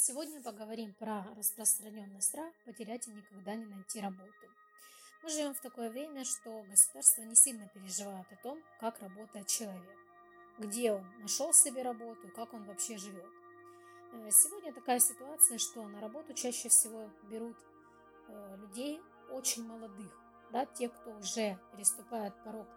Сегодня поговорим про распространенный страх потерять и никогда не найти работу. Мы живем в такое время, что государство не сильно переживает о том, как работает человек, где он нашел себе работу как он вообще живет. Э, сегодня такая ситуация, что на работу чаще всего берут э, людей очень молодых. Да, те, кто уже переступает порог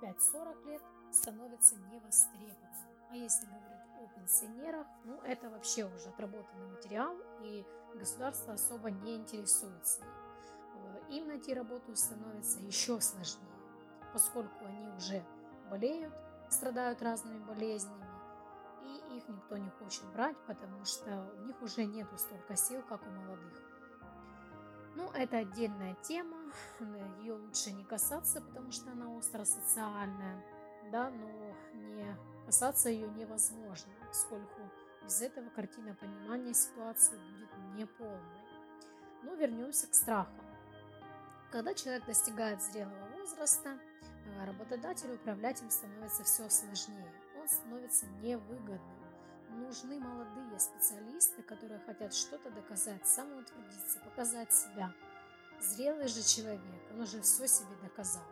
35-40 лет, становятся невостребованными. А если говорить пенсионерах, ну это вообще уже отработанный материал, и государство особо не интересуется э, им. найти работу становится еще сложнее, поскольку они уже болеют, страдают разными болезнями, и их никто не хочет брать, потому что у них уже нету столько сил, как у молодых. Ну, это отдельная тема, ее лучше не касаться, потому что она остро социальная, да, но не Касаться ее невозможно, поскольку без этого картина понимания ситуации будет неполной. Но вернемся к страхам. Когда человек достигает зрелого возраста, э, работодателю управлять им становится все сложнее. Он становится невыгодным. Нужны молодые специалисты, которые хотят что-то доказать, самоутвердиться, показать себя. Зрелый же человек, он уже все себе доказал.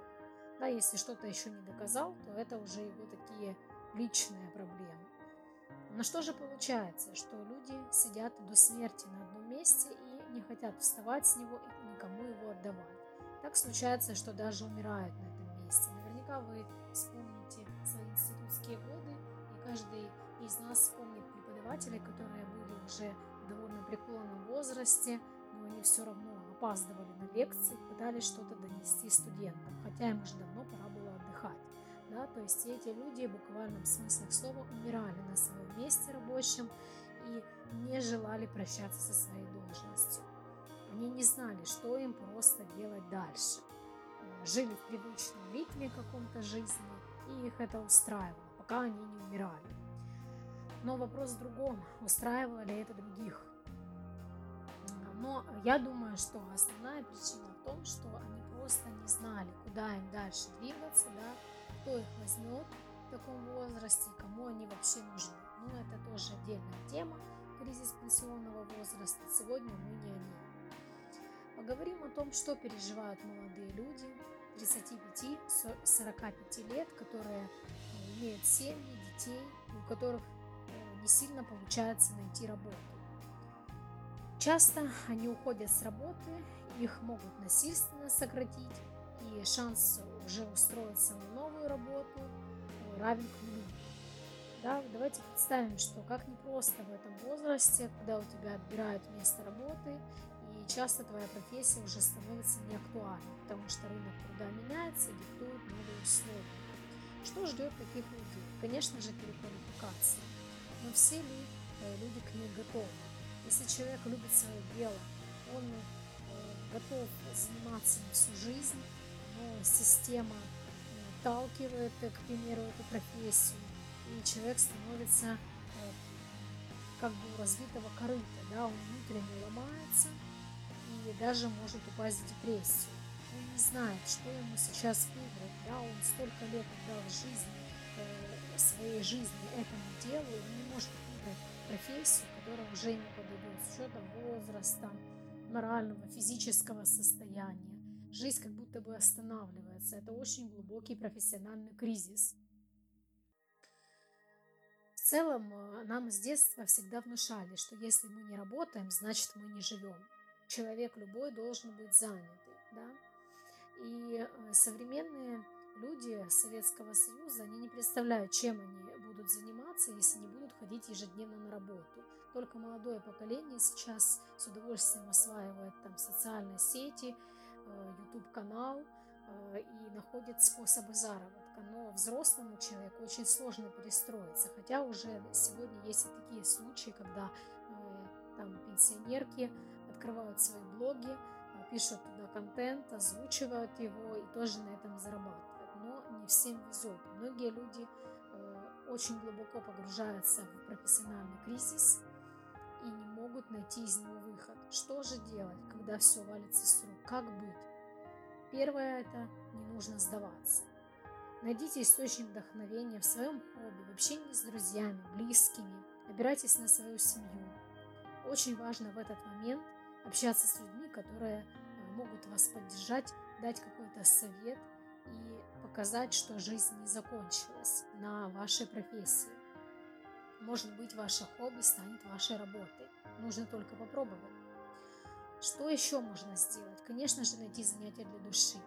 Да, если что-то еще не доказал, то это уже его такие личная проблема. Но что же получается, что люди сидят до смерти на одном месте и не хотят вставать с него и никому его отдавать. Так случается, что даже умирают на этом месте. Наверняка вы вспомните свои институтские годы, и каждый из нас вспомнит преподавателей, которые были уже в довольно преклонном возрасте, но они все равно опаздывали на лекции, пытались что-то донести студентам, им уже давно пора было отдыхать. Да, то есть эти люди в буквальном смысле слова умирали на своем месте рабочем и не желали прощаться со своей должностью. Они не знали, что им просто делать дальше. Э, жили в привычном ритме каком-то жизни, и их это устраивало, пока они не умирали. Но вопрос в другом, устраивало ли это других. Но я думаю, что основная причина в том, что они просто не знали, куда им дальше двигаться, да, кто их возьмет в таком возрасте, кому они вообще нужны. Ну, это тоже отдельная тема, кризис пенсионного возраста. Сегодня мы не о ней. Поговорим о том, что переживают молодые люди 35-45 лет, которые э, имеют семьи, детей, у которых э, не сильно получается найти работу. Часто они уходят с работы, их могут насильственно сократить, и шанс уже устроиться на новую работу равен к нулю. Да, давайте представим, что как непросто в этом возрасте, когда у тебя отбирают место работы, и часто твоя профессия уже становится неактуальной, потому что рынок труда меняется и диктует новые условия. Что ждет таких людей? Конечно же, переквалификация. Но все ли э, люди к ней готовы? Если человек любит свое дело, он э, готов заниматься им всю жизнь, но система э, отталкивает, э, к примеру, эту профессию, и человек становится э, как бы у разбитого корыта, да, он внутренне ломается и даже может упасть в депрессию. Он не знает, что ему сейчас выбрать, да, он столько лет отдал жизни, своей жизни этому делу, он не может выбрать профессию, которая уже ему подойдет с учетом возраста, морального, физического состояния. Жизнь как будто бы останавливается. Это очень глубокий профессиональный кризис. В целом, э, нам с детства всегда внушали, что если мы не работаем, значит мы не живем. Человек любой должен быть занятый. Да? И э, современные люди Советского Союза, они не представляют, чем они заниматься, если не будут ходить ежедневно на работу. Только молодое поколение сейчас с удовольствием осваивает там социальные сети, Э, YouTube-канал э, и находит способы заработка. Но взрослому человеку очень сложно перестроиться. Хотя уже сегодня есть и такие случаи, когда э, там пенсионерки открывают свои блоги, пишут туда контент, озвучивают его и тоже на этом зарабатывают. Но не всем везет. Многие люди очень глубоко погружаются в профессиональный кризис и не могут найти из него выход. Что же делать, когда все валится с рук? Как быть? Первое – это не нужно сдаваться. Найдите источник вдохновения в своем хобби, в общении с друзьями, близкими. Опирайтесь на свою семью. Очень важно в этот момент общаться с людьми, которые э, могут вас поддержать, дать какой-то совет показать, что жизнь не закончилась на вашей профессии. Может быть, ваше хобби станет вашей работой. Нужно только попробовать. Что еще можно сделать? Конечно же, найти занятие для души.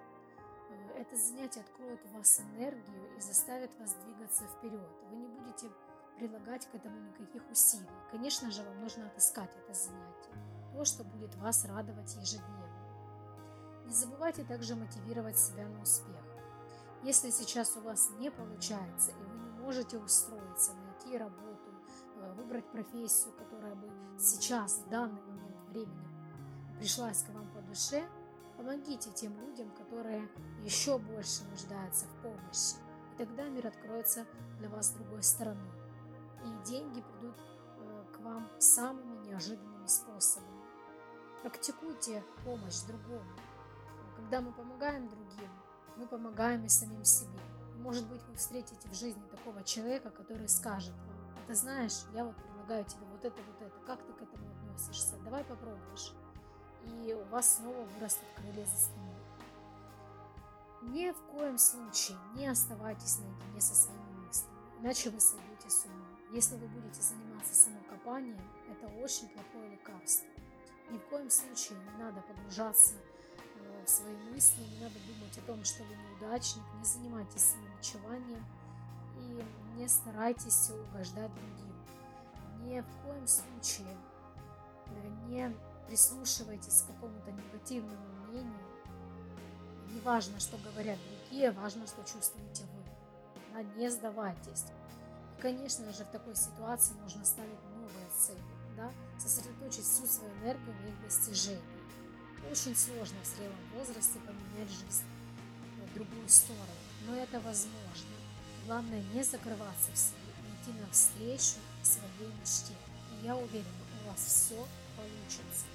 Э, это занятие откроет у вас энергию и заставит вас двигаться вперед. Вы не будете прилагать к этому никаких усилий. Конечно же, вам нужно отыскать это занятие, то, что будет вас радовать ежедневно. Не забывайте также мотивировать себя на успех. Если сейчас у вас не получается и вы не можете устроиться, найти работу, э, выбрать профессию, которая бы сейчас, в данный момент времени, пришлась к вам по душе, помогите тем людям, которые еще больше нуждаются в помощи. И тогда мир откроется для вас с другой стороны и деньги придут э, к вам самыми неожиданными способами. Практикуйте помощь другому. Когда мы помогаем другим, мы помогаем и самим себе. Может быть, вы встретите в жизни такого человека, который скажет вам, ты знаешь, я вот предлагаю тебе вот это, вот это, как ты к этому относишься, давай попробуешь. И у вас снова вырастут крылья за спиной. Ни в коем случае не оставайтесь наедине со своими мыслями, иначе вы сойдете с ума. Если вы будете заниматься самокопанием, это очень плохое лекарство. Ни в коем случае не надо погружаться э, в свои мысли, не надо думать о том, что вы неудачник, не занимайтесь самобичеванием и не старайтесь угождать другим. Ни в коем случае не прислушивайтесь к какому-то негативному мнению. Не важно, что говорят другие, важно, что чувствуете вы. Не сдавайтесь конечно же, в такой ситуации нужно ставить новые цели, да? сосредоточить всю свою энергию на их достижении. Очень сложно в зрелом возрасте поменять жизнь в другую сторону, но это возможно. Главное не закрываться в себе идти навстречу своей мечте. И я уверена, у вас все получится.